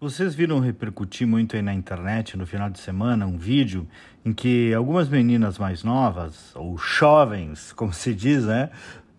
Vocês viram repercutir muito aí na internet no final de semana um vídeo em que algumas meninas mais novas, ou jovens, como se diz, né,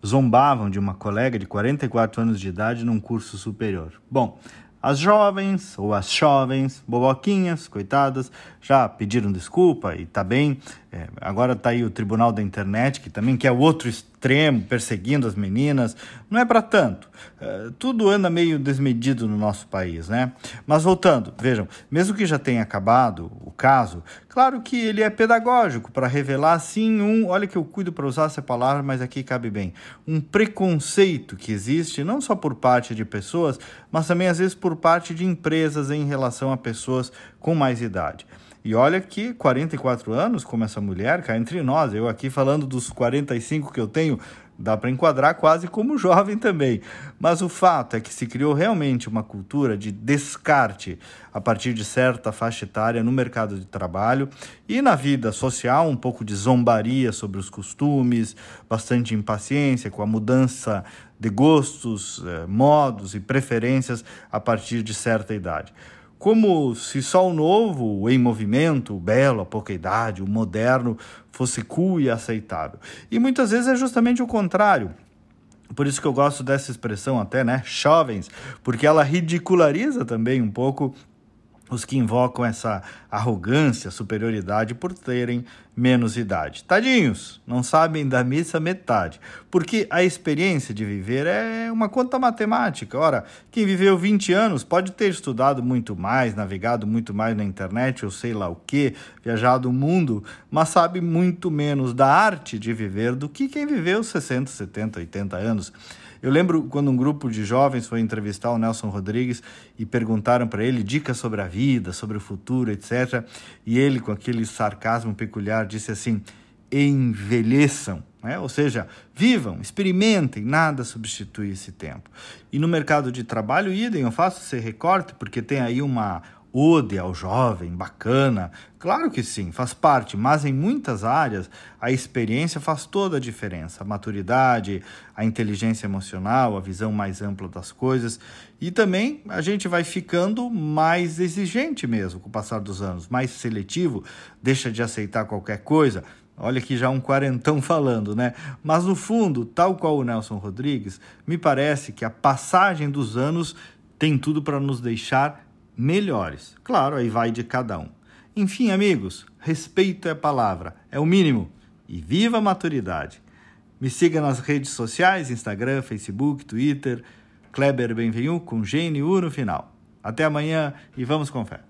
zombavam de uma colega de 44 anos de idade num curso superior. Bom, as jovens ou as jovens, boboquinhas, coitadas, já pediram desculpa e tá bem. É, agora tá aí o Tribunal da Internet, que também quer outro extremo, perseguindo as meninas. Não é para tanto. É, tudo anda meio desmedido no nosso país, né? Mas voltando, vejam, mesmo que já tenha acabado o caso, claro que ele é pedagógico para revelar, sim, um. Olha que eu cuido para usar essa palavra, mas aqui cabe bem. Um preconceito que existe, não só por parte de pessoas, mas também às vezes por parte de empresas em relação a pessoas com mais idade. E olha que 44 anos, como essa mulher, cá entre nós, eu aqui falando dos 45 que eu tenho, dá para enquadrar quase como jovem também. Mas o fato é que se criou realmente uma cultura de descarte a partir de certa faixa etária no mercado de trabalho e na vida social, um pouco de zombaria sobre os costumes, bastante impaciência com a mudança de gostos, eh, modos e preferências a partir de certa idade como se só o novo, o em movimento, o belo, a pouca idade, o moderno fosse cool e aceitável. E muitas vezes é justamente o contrário. Por isso que eu gosto dessa expressão até, né, jovens, porque ela ridiculariza também um pouco os que invocam essa arrogância, superioridade por terem menos idade. Tadinhos, não sabem da missa metade, porque a experiência de viver é uma conta matemática. Ora, quem viveu 20 anos pode ter estudado muito mais, navegado muito mais na internet ou sei lá o que, viajado o mundo, mas sabe muito menos da arte de viver do que quem viveu 60, 70, 80 anos. Eu lembro quando um grupo de jovens foi entrevistar o Nelson Rodrigues e perguntaram para ele dicas sobre a vida, sobre o futuro, etc. E ele, com aquele sarcasmo peculiar, disse assim: envelheçam. Né? Ou seja, vivam, experimentem, nada substitui esse tempo. E no mercado de trabalho, idem, eu faço esse recorte porque tem aí uma ode ao jovem, bacana. Claro que sim, faz parte, mas em muitas áreas a experiência faz toda a diferença. A maturidade, a inteligência emocional, a visão mais ampla das coisas. E também a gente vai ficando mais exigente mesmo com o passar dos anos, mais seletivo, deixa de aceitar qualquer coisa. Olha aqui já um quarentão falando, né? Mas no fundo, tal qual o Nelson Rodrigues, me parece que a passagem dos anos tem tudo para nos deixar melhores. Claro, aí vai de cada um. Enfim, amigos, respeito é palavra, é o mínimo. E viva a maturidade. Me siga nas redes sociais, Instagram, Facebook, Twitter, Kleber Benvenu com GNU no final. Até amanhã e vamos com fé.